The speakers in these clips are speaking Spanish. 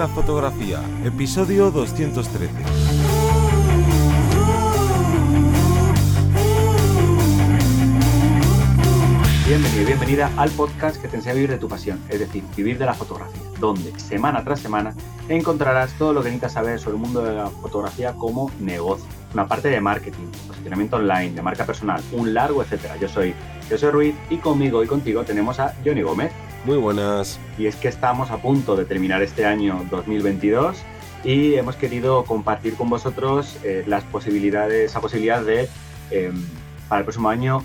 la fotografía, episodio 213. Bienvenido y bienvenida al podcast que te enseña a vivir de tu pasión, es decir, vivir de la fotografía, donde semana tras semana encontrarás todo lo que necesitas saber sobre el mundo de la fotografía como negocio, una parte de marketing, posicionamiento online, de marca personal, un largo etcétera. Yo soy José Ruiz y conmigo y contigo tenemos a Johnny Gómez. Muy buenas. Y es que estamos a punto de terminar este año 2022 y hemos querido compartir con vosotros eh, las posibilidades, esa posibilidad de em, para el próximo año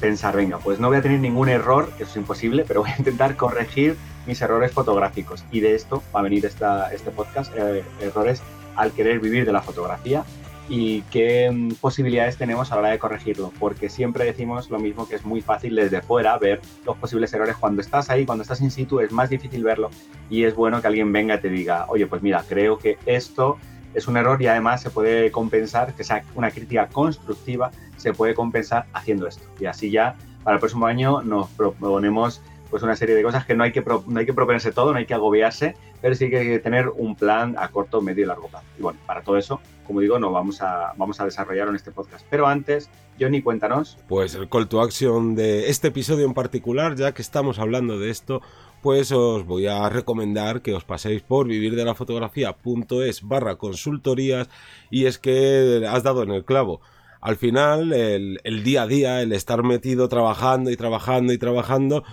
pensar, venga, pues no voy a tener ningún error, eso es imposible, pero voy a intentar corregir mis errores fotográficos. Y de esto va a venir esta, este podcast, eh, errores al querer vivir de la fotografía y qué mm, posibilidades tenemos a la hora de corregirlo, porque siempre decimos lo mismo que es muy fácil desde fuera ver los posibles errores. Cuando estás ahí, cuando estás in situ, es más difícil verlo y es bueno que alguien venga y te diga, oye, pues mira, creo que esto es un error y además se puede compensar, que sea una crítica constructiva, se puede compensar haciendo esto. Y así ya para el próximo año nos proponemos pues una serie de cosas que no hay que, no hay que proponerse todo, no hay que agobiarse, pero sí que hay que tener un plan a corto, medio y largo plazo. Y bueno, para todo eso, como digo, no vamos a, vamos a desarrollar en este podcast. Pero antes, Johnny, cuéntanos. Pues el call to action de este episodio en particular, ya que estamos hablando de esto, pues os voy a recomendar que os paséis por vivirdelafotografía.es barra consultorías y es que has dado en el clavo. Al final, el, el día a día, el estar metido trabajando y trabajando y trabajando,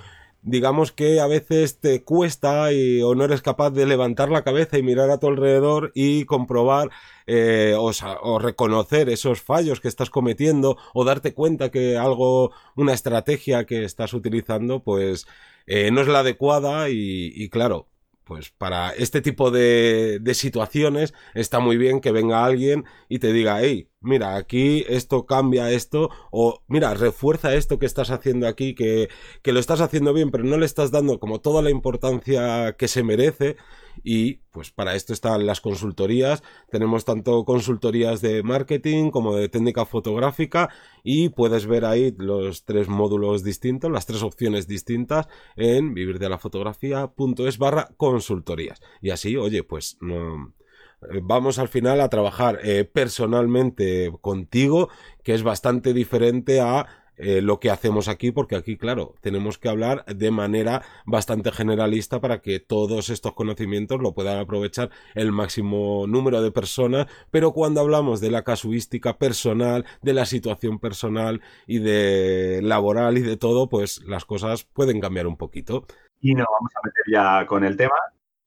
digamos que a veces te cuesta y, o no eres capaz de levantar la cabeza y mirar a tu alrededor y comprobar eh, o, reconocer esos fallos que estás cometiendo o darte cuenta que algo, una estrategia que estás utilizando, pues eh, no es la adecuada y, y claro, pues para este tipo de, de, situaciones está muy bien que venga alguien y te diga, hey, mira, aquí esto cambia esto, o mira, refuerza esto que estás haciendo aquí, que, que lo estás haciendo bien, pero no le estás dando como toda la importancia que se merece. Y pues para esto están las consultorías. Tenemos tanto consultorías de marketing como de técnica fotográfica y puedes ver ahí los tres módulos distintos, las tres opciones distintas en vivirdelafotografía.es barra consultorías. Y así, oye, pues no vamos al final a trabajar eh, personalmente contigo, que es bastante diferente a eh, lo que hacemos aquí, porque aquí, claro, tenemos que hablar de manera bastante generalista para que todos estos conocimientos lo puedan aprovechar el máximo número de personas, pero cuando hablamos de la casuística personal, de la situación personal y de laboral y de todo, pues las cosas pueden cambiar un poquito. Y nos vamos a meter ya con el tema.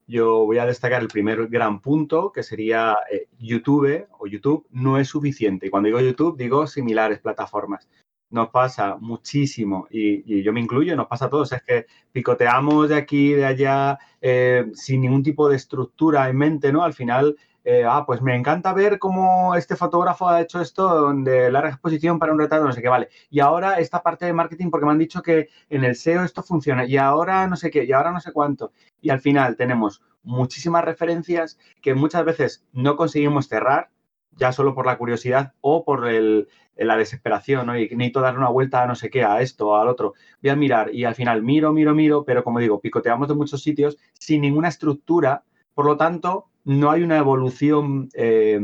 Yo voy a destacar el primer gran punto, que sería eh, YouTube o YouTube no es suficiente. Y cuando digo YouTube, digo similares plataformas nos pasa muchísimo, y, yo me incluyo, nos pasa a todos, es que picoteamos de aquí, de allá, eh, sin ningún tipo de estructura en mente, ¿no? Al final, eh, ah, pues me encanta ver cómo este fotógrafo ha hecho esto de larga exposición para un retrato, no sé qué, vale. Y ahora esta parte de marketing, porque me han dicho que en el SEO esto funciona, y ahora no sé qué, y ahora no sé cuánto. Y al final tenemos muchísimas referencias que muchas veces no conseguimos cerrar, ya solo por la curiosidad o por el, la desesperación, ¿no? Y necesito dar una vuelta a no sé qué, a esto, al otro. Voy a mirar y al final miro, miro, miro, pero como digo, picoteamos de muchos sitios sin ninguna estructura, por lo tanto, no hay una evolución eh,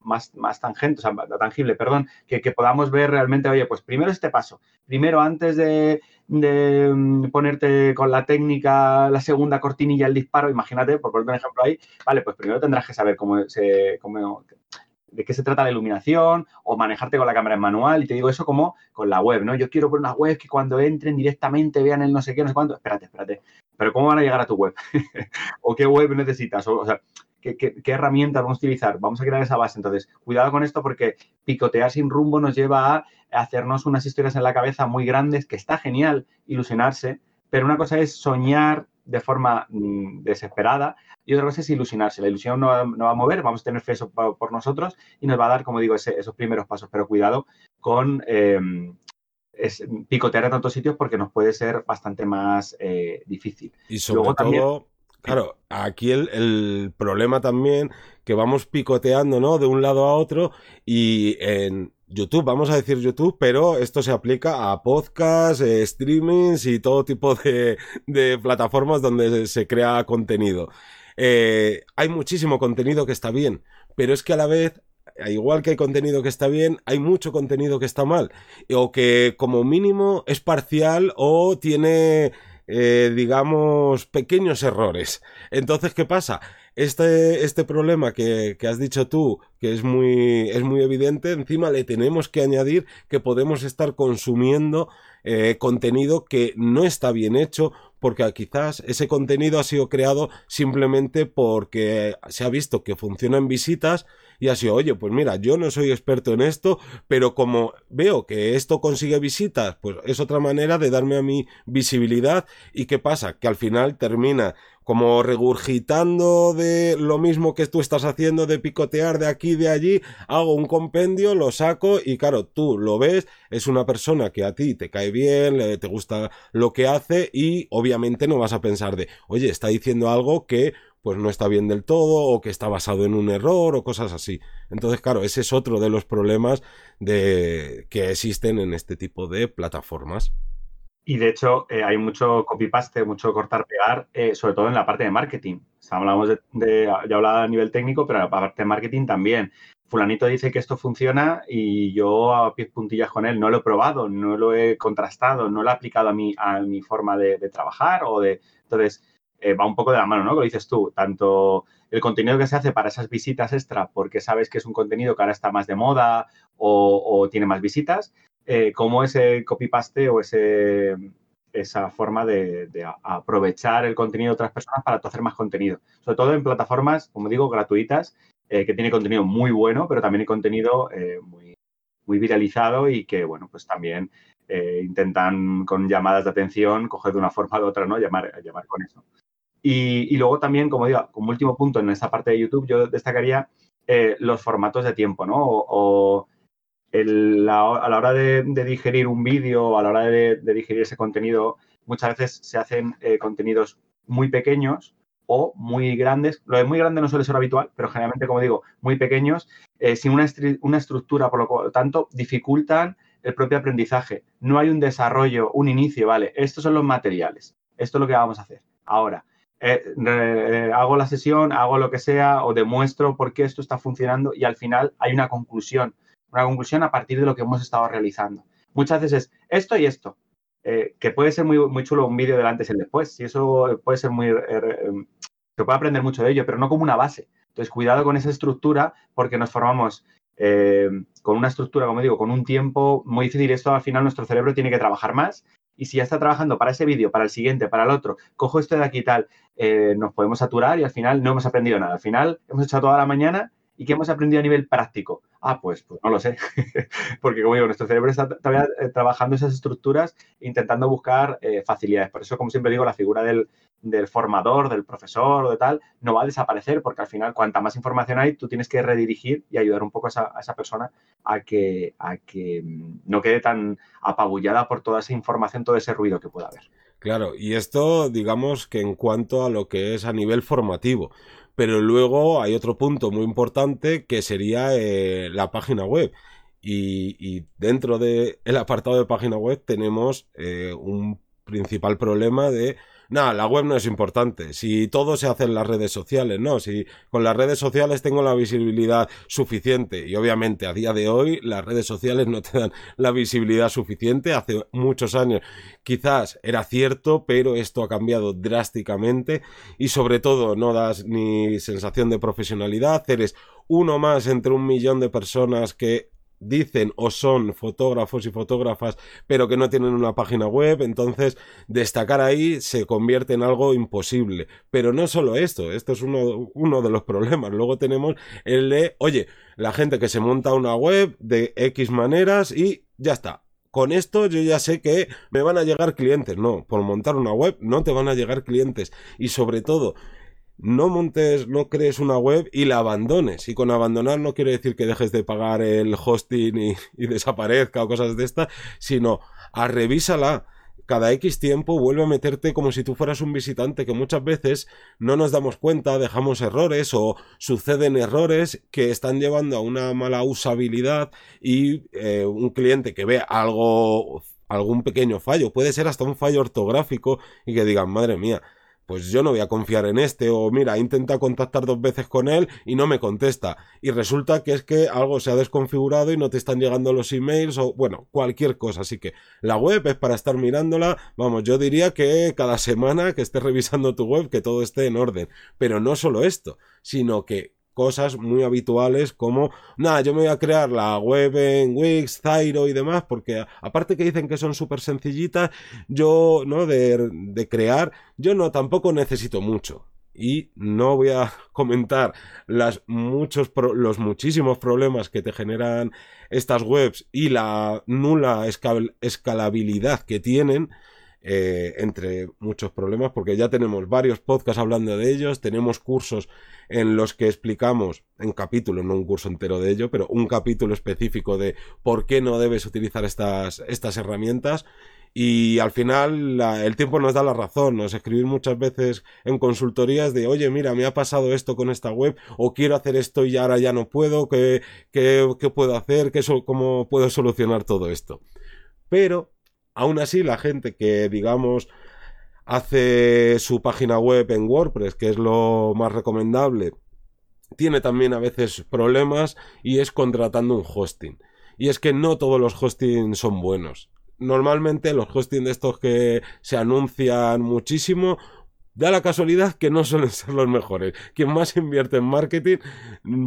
más, más tangente, o sea, tangible, perdón, que, podamos ver realmente, oye, pues primero este paso, primero antes de, de, mm, ponerte con la técnica, la segunda cortinilla, el disparo, imagínate, por poner un ejemplo ahí, vale, pues primero tendrás que saber cómo se, cómo, de qué se trata la iluminación o manejarte con la cámara en manual. Y te digo eso como con la web, ¿no? Yo quiero poner una web que cuando entren directamente vean el no sé qué, no sé cuánto. Espérate, espérate. Pero ¿cómo van a llegar a tu web? ¿O qué web necesitas? O, sea, ¿qué, qué, qué herramientas vamos a utilizar? Vamos a crear esa base. Entonces, cuidado con esto porque picotear sin rumbo nos lleva a hacernos unas historias en la cabeza muy grandes, que está genial ilusionarse, pero una cosa es soñar de forma mm, desesperada y otra cosa es ilusionarse. La ilusión no, va a mover, vamos a tener fe por, nosotros y nos va a dar, como digo, esos primeros pasos. Pero cuidado con em, picotear a tantos sitios porque nos puede ser bastante más eh, difícil. Y sobre todo, claro, aquí el, el, problema también que vamos picoteando, ¿no? De un lado a otro y en YouTube, vamos a decir YouTube, pero esto se aplica a podcasts, eh, streamings y todo tipo de, de plataformas donde se crea contenido. eh, hay muchísimo contenido que está bien, pero es que a la vez igual que hay contenido que está bien, hay mucho contenido que está mal. O que como mínimo es parcial o tiene, eh, digamos, pequeños errores. Entonces, ¿qué pasa? Este, este problema que, que, has dicho tú, que es muy, es muy evidente, encima le tenemos que añadir que podemos estar consumiendo eh, contenido que no está bien hecho porque quizás ese contenido ha sido creado simplemente porque se ha visto que funciona en visitas y ha sido, oye, pues mira, yo no soy experto en esto, pero como veo que esto consigue visitas, pues es otra manera de darme a mí visibilidad y qué pasa, que al final termina como regurgitando de lo mismo que tú estás haciendo de picotear de aquí de allí, hago un compendio, lo saco y claro, tú lo ves, es una persona que a ti te cae bien, te gusta lo que hace y obviamente no vas a pensar de, oye, está diciendo algo que pues no está bien del todo o que está basado en un error o cosas así. Entonces, claro, ese es otro de los problemas de que existen en este tipo de plataformas. Y de hecho, eh, hay mucho copy-paste, mucho cortar-pegar, eh, sobre todo en la parte de marketing. hablamos de, hablaba a nivel técnico, pero en la parte de marketing también. Fulanito dice que esto funciona y yo a pies puntillas con él no lo he probado, no lo he contrastado, no lo he aplicado a mi, a mi forma de, trabajar o de. Entonces, eh, va un poco de la mano, ¿no? Como dices tú, tanto el contenido que se hace para esas visitas extra, porque sabes que es un contenido que ahora está más de moda o, o tiene más visitas, eh, cómo ese copy-paste o ese, esa forma de, aprovechar el contenido de otras personas para hacer más contenido. Sobre todo en plataformas, como digo, gratuitas, eh, que tiene contenido muy bueno, pero también hay contenido eh, muy, muy viralizado y que, bueno, pues también intentan con llamadas de atención coger de una forma u otra, ¿no? Llamar, llamar con eso. Y, luego también, como digo, como último punto en esta parte de YouTube, yo destacaría los formatos de tiempo, ¿no? o a la hora de, digerir un vídeo, a la hora de, digerir ese contenido, muchas veces se hacen eh, contenidos muy pequeños o muy grandes. Lo de muy grande no suele ser habitual, pero generalmente, como digo, muy pequeños, eh, sin una, estructura, por lo tanto, dificultan el propio aprendizaje. No hay un desarrollo, un inicio, ¿vale? Estos son los materiales. Esto es lo que vamos a hacer. Ahora, eh, hago la sesión, hago lo que sea o demuestro por qué esto está funcionando y al final hay una conclusión una conclusión a partir de lo que hemos estado realizando. Muchas veces es esto y esto, eh, que puede ser muy, muy chulo un vídeo del antes y el después, y eso puede ser muy... Eh, em, se puede aprender mucho de ello, pero no como una base. Entonces, cuidado con esa estructura porque nos formamos eh, con una estructura, como digo, con un tiempo muy difícil. Esto al final nuestro cerebro tiene que trabajar más. Y si ya está trabajando para ese vídeo, para el siguiente, para el otro, cojo esto de aquí y tal, nos podemos saturar y al final no hemos aprendido nada. Al final hemos echado toda la mañana y ¿qué hemos aprendido a nivel práctico? Ah, pues, pues no lo sé, porque como digo, nuestro cerebro está todavía eh, trabajando esas estructuras, intentando buscar eh, facilidades. Por eso, como siempre digo, la figura del, formador, del profesor o de tal, no va a desaparecer, porque al final, cuanta más información hay, tú tienes que redirigir y ayudar un poco a esa, persona a que, a que mm, no quede tan apabullada por toda esa información, todo ese ruido que pueda haber. Claro, y esto, digamos que en cuanto a lo que es a nivel formativo. Pero luego hay otro punto muy importante que sería eh, la página web. Y, dentro del apartado de página web tenemos eh, un principal problema de nada, la web no es importante. Si todo se hace en las redes sociales, no. Si con las redes sociales tengo la visibilidad suficiente. Y obviamente a día de hoy las redes sociales no te dan la visibilidad suficiente. Hace muchos años quizás era cierto, pero esto ha cambiado drásticamente. Y sobre todo no das ni sensación de profesionalidad. Eres uno más entre un millón de personas que dicen o son fotógrafos y fotógrafas, pero que no tienen una página web, entonces destacar ahí se convierte en algo imposible. Pero no solo esto, esto es uno, uno de los problemas. Luego tenemos el de, oye, la gente que se monta una web de X maneras y ya está. Con esto yo ya sé que me van a llegar clientes. No, por montar una web no te van a llegar clientes. Y sobre todo, no montes, no crees una web y la abandones. Y con abandonar no quiere decir que dejes de pagar el hosting y, desaparezca o cosas de estas, sino a revísala. Cada X tiempo vuelve a meterte como si tú fueras un visitante, que muchas veces no nos damos cuenta, dejamos errores o suceden errores que están llevando a una mala usabilidad y eh, un cliente que ve algo, algún pequeño fallo, puede ser hasta un fallo ortográfico y que digan, madre mía, pues yo no voy a confiar en este, o mira, intenta contactar dos veces con él y no me contesta. Y resulta que es que algo se ha desconfigurado y no te están llegando los emails, o bueno, cualquier cosa. Así que la web es para estar mirándola, vamos, yo diría que cada semana que estés revisando tu web, que todo esté en orden. Pero no solo esto, sino que cosas muy habituales como, nada, yo me voy a crear la web en Wix, Zairo y demás, porque aparte que dicen que son súper sencillitas, yo, ¿no? De, de crear, yo no tampoco necesito mucho. Y no voy a comentar las muchos los muchísimos problemas que te generan estas webs y la nula escalabilidad que tienen, eh, entre muchos problemas, porque ya tenemos varios podcasts hablando de ellos, tenemos cursos en los que explicamos, en capítulo, no un curso entero de ello, pero un capítulo específico de por qué no debes utilizar estas, estas herramientas. Y al final el tiempo nos da la razón, nos escribir muchas veces en consultorías de, oye, mira, me ha pasado esto con esta web, o quiero hacer esto y ahora ya no puedo, ¿qué, qué, qué puedo hacer? ¿Qué, ¿Cómo puedo solucionar todo esto? Pero Aún así, la gente que, digamos, hace su página web en WordPress, que es lo más recomendable, tiene también a veces problemas y es contratando un hosting. Y es que no todos los hostings son buenos. Normalmente los hostings de estos que se anuncian muchísimo Da la casualidad que no suelen ser los mejores. Quien más invierte en marketing,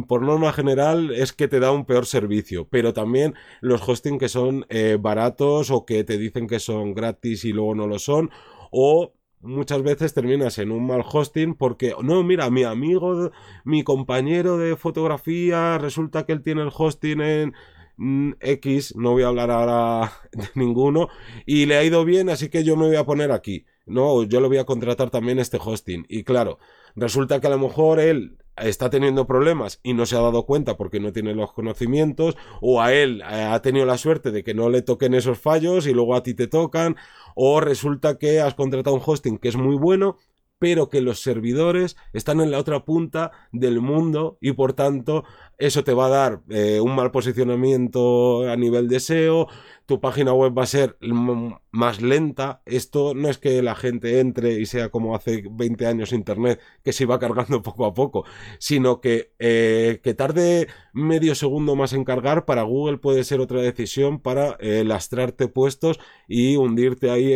por norma general, es que te da un peor servicio. Pero también los hosting que son eh, baratos o que te dicen que son gratis y luego no lo son. O muchas veces terminas en un mal hosting porque, no, mira, mi amigo, mi compañero de fotografía, resulta que él tiene el hosting en mm, X, no voy a hablar ahora de ninguno, y le ha ido bien, así que yo me voy a poner aquí no, yo lo voy a contratar también este hosting. Y claro, resulta que a lo mejor él está teniendo problemas y no se ha dado cuenta porque no tiene los conocimientos, o a él eh, ha tenido la suerte de que no le toquen esos fallos y luego a ti te tocan, o resulta que has contratado un hosting que es muy bueno, pero que los servidores están en la otra punta del mundo y por tanto eso te va a dar eh, un mal posicionamiento a nivel de SEO, tu página web va a ser más lenta. Esto no es que la gente entre y sea como hace 20 años Internet, que se va cargando poco a poco, sino que, eh, que tarde medio segundo más en cargar, para Google puede ser otra decisión para eh, lastrarte puestos y hundirte ahí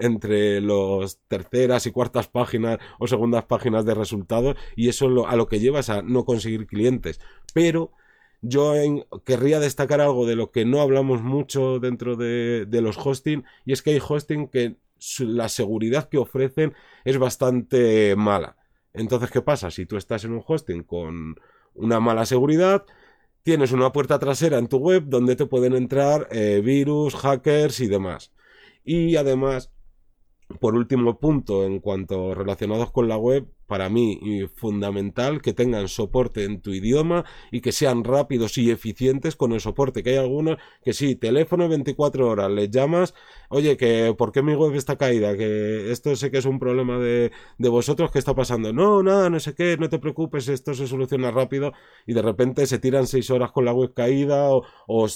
entre los terceras y cuartas páginas o segundas páginas de resultados y eso a lo que llevas a no conseguir clientes. Pero yo querría destacar algo de lo que no hablamos mucho dentro de, los hosting y es que hay hosting que la seguridad que ofrecen es bastante mala. Entonces, ¿qué pasa? Si tú estás en un hosting con una mala seguridad, tienes una puerta trasera en tu web donde te pueden entrar eh, virus, hackers y demás. Y además, por último punto, en cuanto relacionados con la web, para mí fundamental que tengan soporte en tu idioma y que sean rápidos y eficientes con el soporte. Que hay algunos que sí, teléfono 24 horas, les llamas, oye, que ¿por qué mi web está caída? Que esto sé que es un problema de, de vosotros, ¿qué está pasando? No, nada, no sé qué, no te preocupes, esto se soluciona rápido y de repente se tiran seis horas con la web caída o, o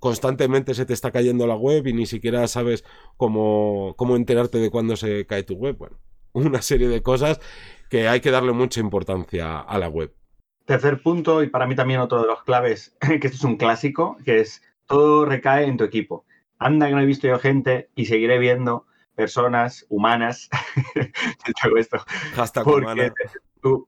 constantemente se te está cayendo la web y ni siquiera sabes cómo, cómo enterarte de cuándo se cae tu web. Bueno, una serie de cosas que hay que darle mucha importancia a la web. Tercer punto, y para mí también otro de los claves, que esto es un clásico, que es todo recae en tu equipo. Anda que no he visto yo gente y seguiré viendo personas humanas. esto. porque,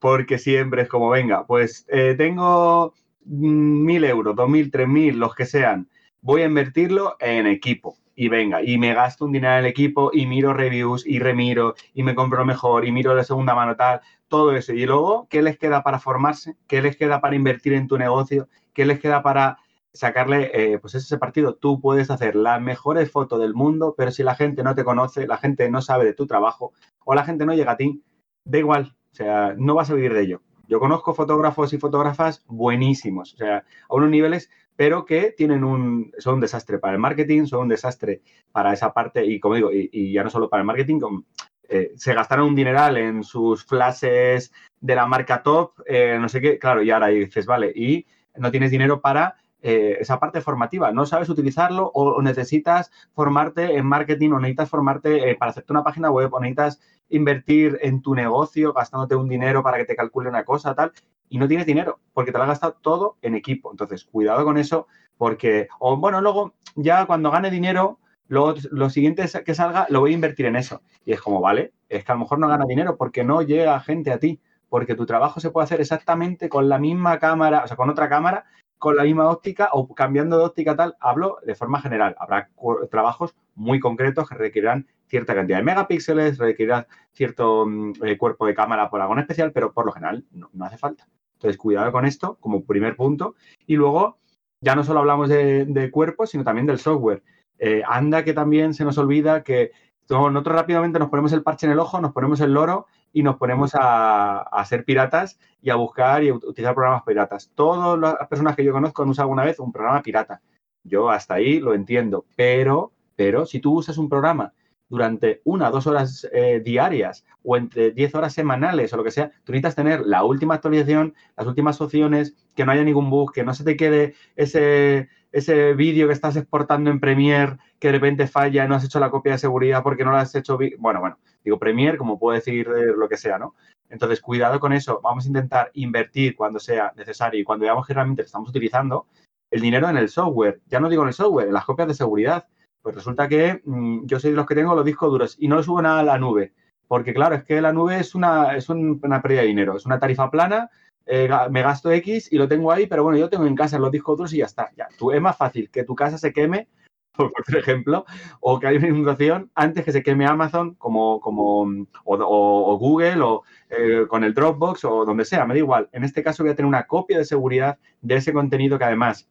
porque, siempre es como, venga, pues eh, tengo mil euros, dos mil, tres mil, los que sean voy a invertirlo en equipo. Y venga, y me gasto un dinero en el equipo y miro reviews y remiro y me compro mejor y miro de segunda mano tal, todo eso. Y luego, ¿qué les queda para formarse? ¿Qué les queda para invertir en tu negocio? ¿Qué les queda para sacarle, eh, pues ese partido? Tú puedes hacer las mejores fotos del mundo, pero si la gente no te conoce, la gente no sabe de tu trabajo o la gente no llega a ti, da igual, o sea, no vas a vivir de ello. Yo conozco fotógrafos y fotógrafas buenísimos, o sea, a unos niveles pero que tienen un, son un desastre para el marketing, son un desastre para esa parte, y como digo, y, ya no solo para el marketing, eh, se gastaron un dineral en sus flashes de la marca top, eh, no sé qué, claro, y ahora dices, vale, y no tienes dinero para eh, esa parte formativa. No sabes utilizarlo o, necesitas formarte en marketing o necesitas formarte para hacerte una página web o necesitas invertir en tu negocio gastándote un dinero para que te calcule una cosa, tal, y no tienes dinero porque te lo has gastado todo en equipo. Entonces, cuidado con eso porque, o bueno, luego ya cuando gane dinero, lo, lo siguiente que salga lo voy a invertir en eso. Y es como, vale, es que a lo mejor no gana dinero porque no llega gente a ti, porque tu trabajo se puede hacer exactamente con la misma cámara, o sea, con otra cámara, con la misma óptica o cambiando de óptica tal. Hablo de forma general. Habrá trabajos muy concretos que requerirán cierta cantidad de megapíxeles, requerirán cierto mm, eh, cuerpo de cámara por algo especial, pero por lo general no, hace falta. Entonces, cuidado con esto como primer punto. Y luego, ya no solo hablamos de, cuerpo, sino también del software. Eh, anda que también se nos olvida que nosotros rápidamente nos ponemos el parche en el ojo, nos ponemos el loro y nos ponemos a, ser piratas y a buscar y a utilizar programas piratas. Todas las personas que yo conozco han usado alguna vez un programa pirata. Yo hasta ahí lo entiendo, pero, pero si tú usas un programa durante una o dos horas eh, diarias o entre diez horas semanales o lo que sea, tú necesitas tener la última actualización, las últimas opciones, que no haya ningún bug, que no se te quede ese, ese vídeo que estás exportando en Premiere que de repente falla no has hecho la copia de seguridad porque no lo has hecho. Bueno, bueno, digo Premiere, como puedo decir eh, lo que sea, ¿no? Entonces, cuidado con eso. Vamos a intentar invertir cuando sea necesario y cuando veamos que realmente estamos utilizando el dinero en el software. Ya no digo en el software, en las copias de seguridad. Pues resulta que mm, yo soy de los que tengo los discos duros y no subo nada a la nube. Porque claro, es que la nube es una, es una pérdida de dinero. Es una tarifa plana eh, me gasto X y lo tengo ahí, pero bueno, yo tengo en casa los discos duros y ya está. Ya, tú, es más fácil que tu casa se queme, por, ejemplo, o que haya una inundación antes que se queme Amazon como, como o, Google o eh, con el Dropbox o donde sea, me da igual. En este caso voy a tener una copia de seguridad de ese contenido que además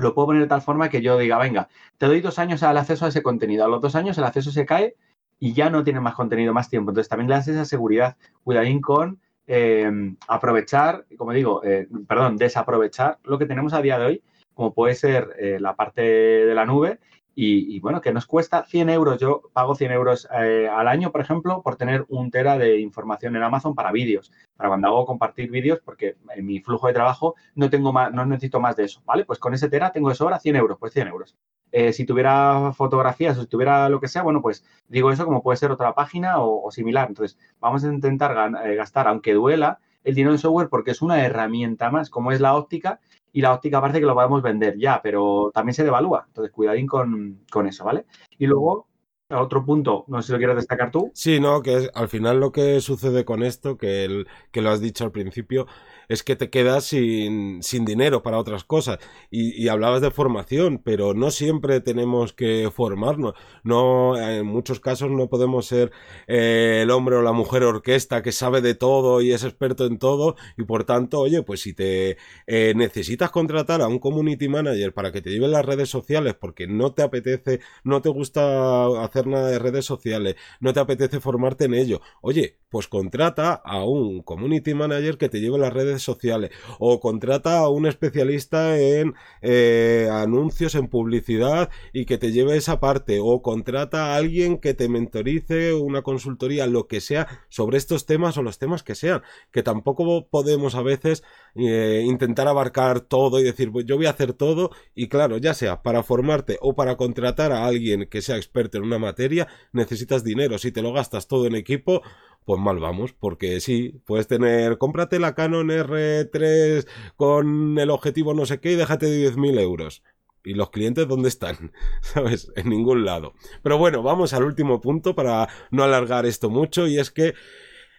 lo puedo poner de tal forma que yo diga, venga, te doy dos años al acceso a ese contenido. A los dos años el acceso se cae y ya no tiene más contenido, más tiempo. Entonces también le das esa seguridad. Cuidadín con Em, aprovechar, como digo, eh, perdón, desaprovechar lo que tenemos a día de hoy, como puede ser eh, la parte de la nube. Y, bueno, que nos cuesta 100 euros. Yo pago 100 euros eh, al año, por ejemplo, por tener un tera de información en Amazon para vídeos, para cuando hago compartir vídeos, porque en mi flujo de trabajo no tengo más, no necesito más de eso, ¿vale? Pues con ese tera tengo de sobra 100 euros, pues 100 euros. Eh, si tuviera fotografías o si tuviera lo que sea, bueno, pues digo eso como puede ser otra página o, similar. Entonces, vamos a intentar eh, gastar, aunque duela, el dinero en software porque es una herramienta más, como es la óptica, y la óptica parece que lo podemos vender ya, pero también se devalúa. Entonces, cuidadín con, con eso, ¿vale? Y luego, otro punto, no sé si lo quieres destacar tú. Sí, no, que es, al final lo que sucede con esto, que, el, que lo has dicho al principio, es que te quedas sin, sin dinero para otras cosas. Y, hablabas de formación, pero no siempre tenemos que formarnos. No, en muchos casos no podemos ser eh, el hombre o la mujer orquesta que sabe de todo y es experto en todo. Y por tanto, oye, pues si te eh, necesitas contratar a un community manager para que te lleve las redes sociales porque no te apetece, no te gusta hacer nada de redes sociales, no te apetece formarte en ello, oye, pues contrata a un community manager que te lleve las redes sociales o contrata a un especialista en eh, anuncios, en publicidad y que te lleve esa parte o contrata a alguien que te mentorice una consultoría, lo que sea, sobre estos temas o los temas que sean, que tampoco podemos a veces eh, intentar abarcar todo y decir, pues yo voy a hacer todo y claro, ya sea para formarte o para contratar a alguien que sea experto en una materia, necesitas dinero, si te lo gastas todo en equipo, pues mal vamos, porque sí, puedes tener, cómprate la Canon R3 con el objetivo no sé qué y déjate de 10.000 euros. ¿Y los clientes dónde están? ¿Sabes? En ningún lado. Pero bueno, vamos al último punto para no alargar esto mucho y es que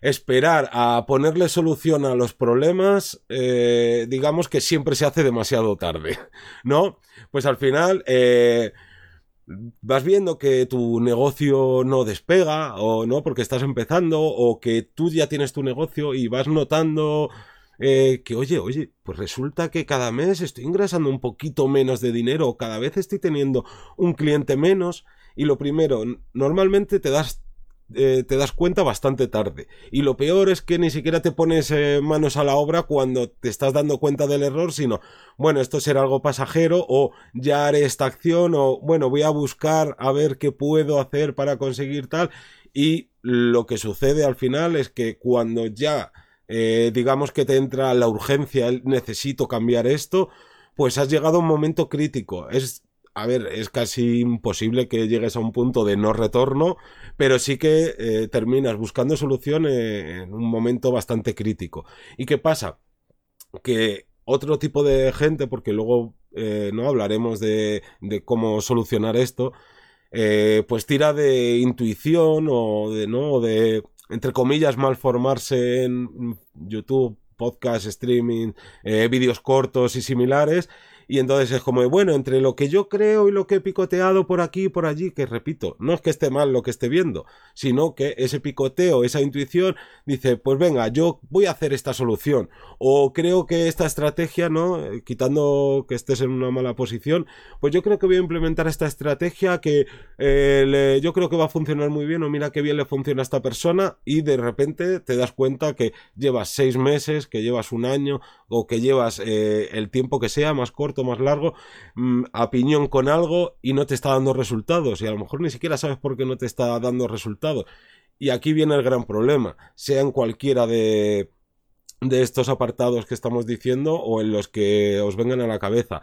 esperar a ponerle solución a los problemas, eh, digamos que siempre se hace demasiado tarde, ¿no? Pues al final, eh, vas viendo que tu negocio no despega o no porque estás empezando o que tú ya tienes tu negocio y vas notando eh, que oye, oye, pues resulta que cada mes estoy ingresando un poquito menos de dinero o cada vez estoy teniendo un cliente menos y lo primero, normalmente te das eh, te das cuenta bastante tarde. Y lo peor es que ni siquiera te pones eh, manos a la obra cuando te estás dando cuenta del error, sino, bueno, esto será algo pasajero o ya haré esta acción o, bueno, voy a buscar a ver qué puedo hacer para conseguir tal. Y lo que sucede al final es que cuando ya, eh, digamos que te entra la urgencia, necesito cambiar esto, pues has llegado a un momento crítico. Es a ver, es casi imposible que llegues a un punto de no retorno, pero sí que eh, terminas buscando solución en un momento bastante crítico. ¿Y qué pasa? Que otro tipo de gente, porque luego eh, no hablaremos de, cómo solucionar esto, eh, pues tira de intuición o de, ¿no? de, entre comillas, malformarse en YouTube, podcast, streaming, vídeos cortos y similares y entonces es como, bueno, entre lo que yo creo y lo que he picoteado por aquí y por allí, que repito, no es que esté mal lo que esté viendo, sino que ese picoteo, esa intuición, dice, pues venga, yo voy a hacer esta solución. O creo que esta estrategia, ¿no? Eh, quitando que estés en una mala posición, pues yo creo que voy a implementar esta estrategia que eh, yo creo que va a funcionar muy bien, o mira qué bien le funciona a esta persona, y de repente te das cuenta que llevas seis meses, que llevas un año, o que llevas eh, el tiempo que sea más corto, más largo, mm, a piñón con algo y no te está dando resultados. Y a lo mejor ni siquiera sabes por qué no te está dando resultados. Y aquí viene el gran problema, sea en cualquiera de, de estos apartados que estamos diciendo o en los que os vengan a la cabeza.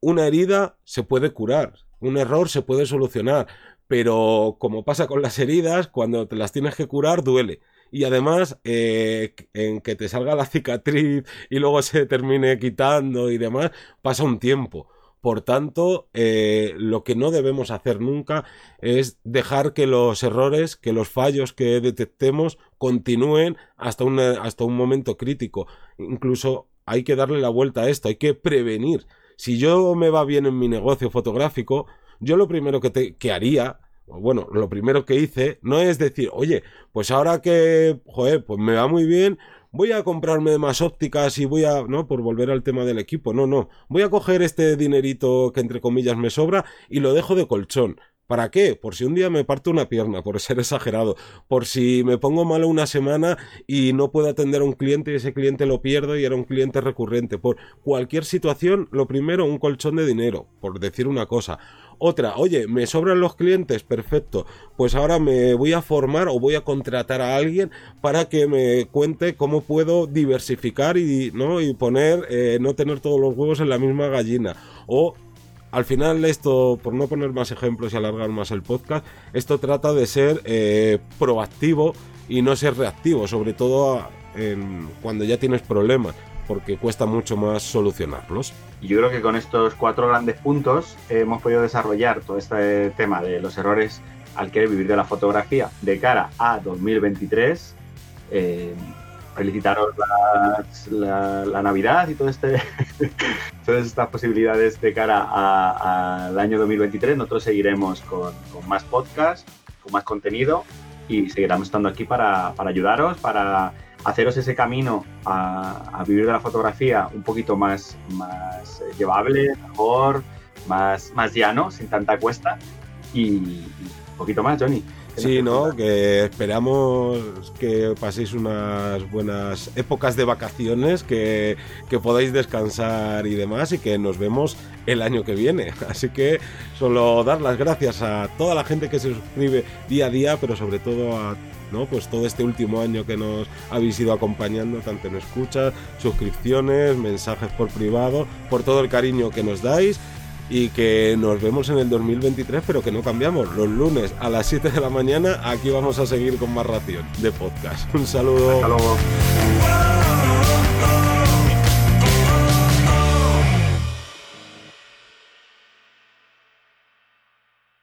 Una herida se puede curar, un error se puede solucionar, pero como pasa con las heridas, cuando te las tienes que curar duele y además eh, en que te salga la cicatriz y luego se termine quitando y demás, pasa un tiempo. Por tanto, eh, lo que no debemos hacer nunca es dejar que los errores, que los fallos que detectemos continúen hasta un, hasta un momento crítico. Incluso hay que darle la vuelta a esto, hay que prevenir. Si yo me va bien en mi negocio fotográfico, yo lo primero que, te, que haría bueno, lo primero que hice no es decir, oye, pues ahora que, joder, pues me va muy bien, voy a comprarme más ópticas y voy a, no, por volver al tema del equipo, no, no, voy a coger este dinerito que entre comillas me sobra y lo dejo de colchón. ¿Para qué? Por si un día me parto una pierna, por ser exagerado, por si me pongo malo una semana y no puedo atender a un cliente y ese cliente lo pierdo y era un cliente recurrente, por cualquier situación, lo primero, un colchón de dinero, por decir una cosa. Otra, oye, me sobran los clientes, perfecto. Pues ahora me voy a formar o voy a contratar a alguien para que me cuente cómo puedo diversificar y, ¿no? y poner, eh, no tener todos los huevos en la misma gallina. O al final esto, por no poner más ejemplos y alargar más el podcast, esto trata de ser eh, proactivo y no ser reactivo, sobre todo cuando ya tienes problemas porque cuesta mucho más solucionarlos. Yo creo que con estos cuatro grandes puntos hemos podido desarrollar todo este tema de los errores al querer vivir de la fotografía de cara a 2023. Eh, felicitaros la, Navidad y todo este, todas estas posibilidades de cara al año 2023. Nosotros seguiremos con, más podcasts, con más contenido y seguiremos estando aquí para, para ayudaros, para haceros ese camino a, vivir de la fotografía un poquito más, más eh, llevable, mejor, más, más llano, sin tanta cuesta y, un poquito más, Johnny. Sí, ¿no? Que esperamos que paséis unas buenas épocas de vacaciones, que, que, podáis descansar y demás y que nos vemos el año que viene. Así que solo dar las gracias a toda la gente que se suscribe día a día, pero sobre todo a ¿no? Pues todo este último año que nos habéis ido acompañando, tanto en escuchas, suscripciones, mensajes por privado, por todo el cariño que nos dais y que nos vemos en el 2023, pero que no cambiamos. Los lunes a las 7 de la mañana aquí vamos a seguir con más ración de podcast. Un saludo. Hasta luego.